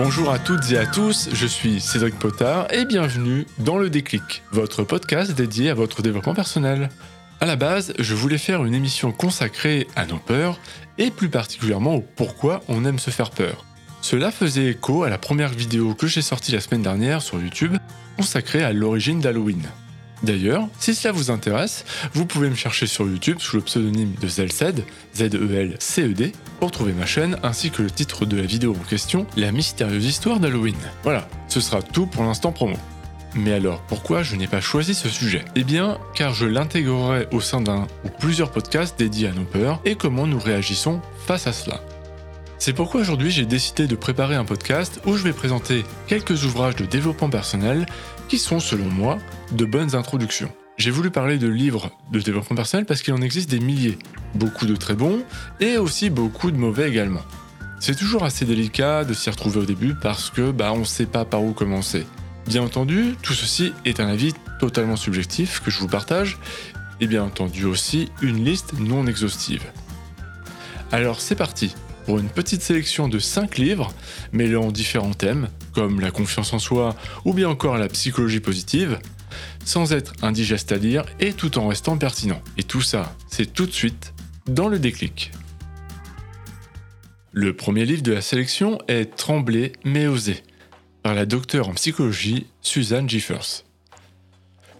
Bonjour à toutes et à tous, je suis Cédric Potard et bienvenue dans Le Déclic, votre podcast dédié à votre développement personnel. À la base, je voulais faire une émission consacrée à nos peurs et plus particulièrement au pourquoi on aime se faire peur. Cela faisait écho à la première vidéo que j'ai sortie la semaine dernière sur YouTube consacrée à l'origine d'Halloween. D'ailleurs, si cela vous intéresse, vous pouvez me chercher sur YouTube sous le pseudonyme de Zelced, Z-E-L-C-E-D, pour trouver ma chaîne ainsi que le titre de la vidéo en question, La mystérieuse histoire d'Halloween. Voilà, ce sera tout pour l'instant promo. Mais alors, pourquoi je n'ai pas choisi ce sujet? Eh bien, car je l'intégrerai au sein d'un ou plusieurs podcasts dédiés à nos peurs et comment nous réagissons face à cela. C'est pourquoi aujourd'hui j'ai décidé de préparer un podcast où je vais présenter quelques ouvrages de développement personnel qui sont, selon moi, de bonnes introductions. J'ai voulu parler de livres de développement personnel parce qu'il en existe des milliers, beaucoup de très bons et aussi beaucoup de mauvais également. C'est toujours assez délicat de s'y retrouver au début parce que bah on sait pas par où commencer. Bien entendu, tout ceci est un avis totalement subjectif que je vous partage et bien entendu aussi une liste non exhaustive. Alors c'est parti pour une petite sélection de 5 livres mêlant différents thèmes comme la confiance en soi ou bien encore la psychologie positive, sans être indigeste à lire et tout en restant pertinent. Et tout ça, c'est tout de suite dans le déclic. Le premier livre de la sélection est Trembler mais oser, par la docteure en psychologie Suzanne Giffers.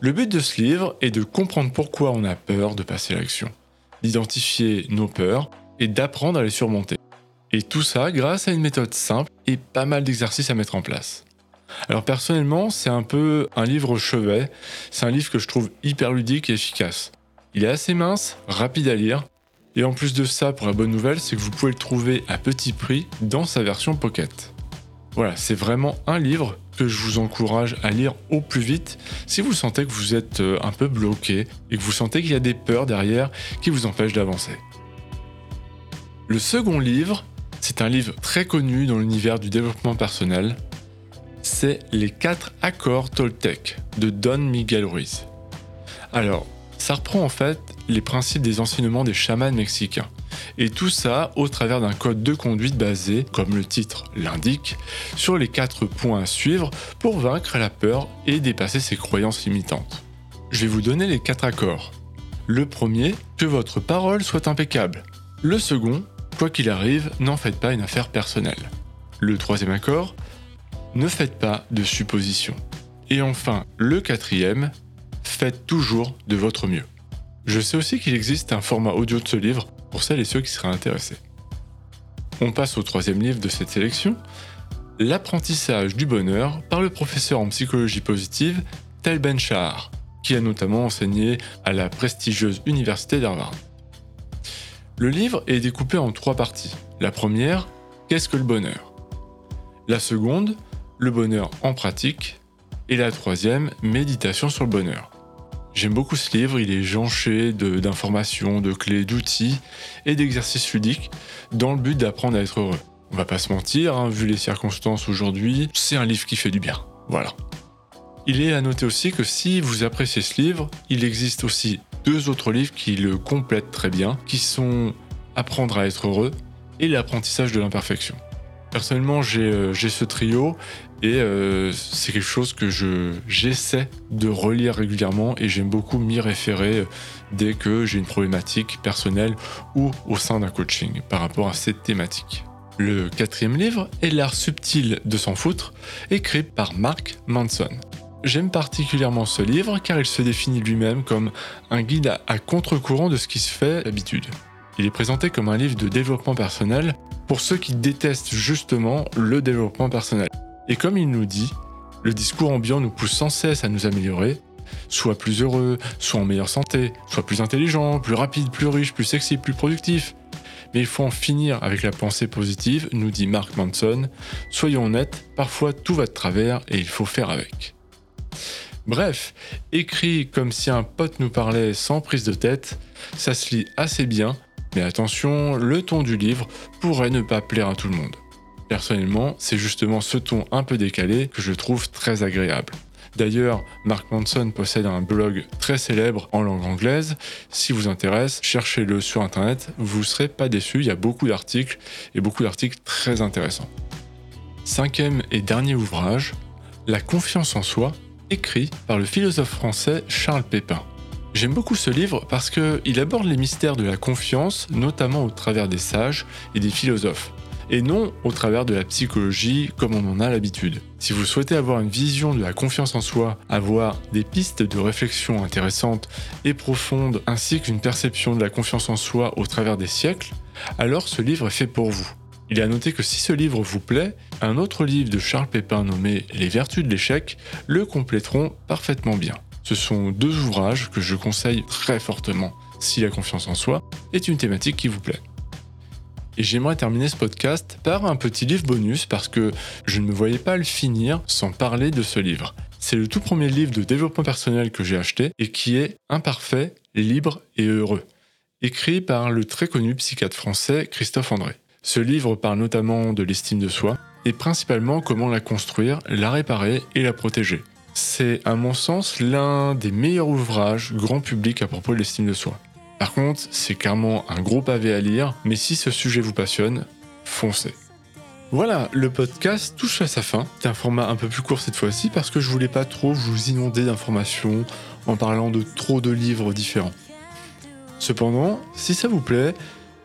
Le but de ce livre est de comprendre pourquoi on a peur de passer à l'action, d'identifier nos peurs et d'apprendre à les surmonter. Et tout ça grâce à une méthode simple et pas mal d'exercices à mettre en place. Alors personnellement, c'est un peu un livre chevet. C'est un livre que je trouve hyper ludique et efficace. Il est assez mince, rapide à lire. Et en plus de ça, pour la bonne nouvelle, c'est que vous pouvez le trouver à petit prix dans sa version pocket. Voilà, c'est vraiment un livre que je vous encourage à lire au plus vite si vous sentez que vous êtes euh, un peu bloqué et que vous sentez qu'il y a des peurs derrière qui vous empêchent d'avancer. Le second livre, c'est un livre très connu dans l'univers du développement personnel. C'est Les 4 accords Toltec de Don Miguel Ruiz. Alors, ça reprend en fait les principes des enseignements des chamans mexicains. Et tout ça au travers d'un code de conduite basé, comme le titre l'indique, sur les 4 points à suivre pour vaincre la peur et dépasser ses croyances limitantes. Je vais vous donner les 4 accords. Le premier, que votre parole soit impeccable. Le second, Quoi qu'il arrive, n'en faites pas une affaire personnelle. Le troisième accord, ne faites pas de suppositions. Et enfin, le quatrième, faites toujours de votre mieux. Je sais aussi qu'il existe un format audio de ce livre pour celles et ceux qui seraient intéressés. On passe au troisième livre de cette sélection, L'apprentissage du bonheur par le professeur en psychologie positive Tel Ben Shahar, qui a notamment enseigné à la prestigieuse université d'Harvard. Le livre est découpé en trois parties. La première, qu'est-ce que le bonheur? La seconde, le bonheur en pratique. Et la troisième, méditation sur le bonheur. J'aime beaucoup ce livre, il est jonché d'informations, de, clés, d'outils et d'exercices ludiques dans le but d'apprendre à être heureux. On va pas se mentir, hein, vu les circonstances aujourd'hui, c'est un livre qui fait du bien. Voilà. Il est à noter aussi que si vous appréciez ce livre, il existe aussi deux autres livres qui le complètent très bien, qui sont Apprendre à être heureux et L'apprentissage de l'imperfection. Personnellement, j'ai euh, ce trio et euh, c'est quelque chose que j'essaie de relire régulièrement et j'aime beaucoup m'y référer euh, dès que j'ai une problématique personnelle ou au sein d'un coaching par rapport à cette thématique. Le quatrième livre est L'art subtil de s'en foutre, écrit par Mark Manson. J'aime particulièrement ce livre car il se définit lui-même comme un guide à, contre-courant de ce qui se fait d'habitude. Il est présenté comme un livre de développement personnel pour ceux qui détestent justement le développement personnel. Et comme il nous dit, le discours ambiant nous pousse sans cesse à nous améliorer, soit plus heureux, soit en meilleure santé, soit plus intelligent, plus rapide, plus riche, plus sexy, plus productif. Mais il faut en finir avec la pensée positive, nous dit Mark Manson. Soyons honnêtes, parfois tout va de travers et il faut faire avec. Bref, écrit comme si un pote nous parlait sans prise de tête, ça se lit assez bien, mais attention, le ton du livre pourrait ne pas plaire à tout le monde. Personnellement, c'est justement ce ton un peu décalé que je trouve très agréable. D'ailleurs, Mark Manson possède un blog très célèbre en langue anglaise. Si vous intéresse, cherchez-le sur internet, vous ne serez pas déçus, il y a beaucoup d'articles et beaucoup d'articles très intéressants. cinquième et dernier ouvrage, La confiance en soi, écrit par le philosophe français Charles Pépin. J'aime beaucoup ce livre parce qu'il aborde les mystères de la confiance, notamment au travers des sages et des philosophes, et non au travers de la psychologie comme on en a l'habitude. Si vous souhaitez avoir une vision de la confiance en soi, avoir des pistes de réflexion intéressantes et profondes, ainsi qu'une perception de la confiance en soi au travers des siècles, alors ce livre est fait pour vous. Il est à noter que si ce livre vous plaît, un autre livre de Charles Pépin nommé Les Vertus de l'échec le compléteront parfaitement bien. Ce sont deux ouvrages que je conseille très fortement si la confiance en soi est une thématique qui vous plaît. Et j'aimerais terminer ce podcast par un petit livre bonus parce que je ne me voyais pas le finir sans parler de ce livre. C'est le tout premier livre de développement personnel que j'ai acheté et qui est Imparfait, libre et heureux, écrit par le très connu psychiatre français Christophe André. Ce livre parle notamment de l'estime de soi et principalement comment la construire, la réparer et la protéger. C'est à mon sens l'un des meilleurs ouvrages grand public à propos de l'estime de soi. Par contre, c'est clairement un gros pavé à lire, mais si ce sujet vous passionne, foncez. Voilà, le podcast touche à sa fin. C'est un format un peu plus court cette fois-ci parce que je voulais pas trop vous inonder d'informations en parlant de trop de livres différents. Cependant, si ça vous plaît,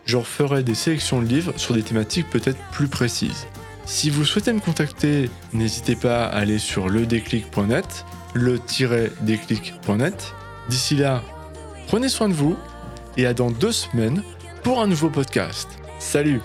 je referai des sélections de livres sur des thématiques peut-être plus précises. Si vous souhaitez me contacter, n'hésitez pas à aller sur ledéclic.net, le-déclic.net. D'ici là, prenez soin de vous et à dans deux semaines pour un nouveau podcast. Salut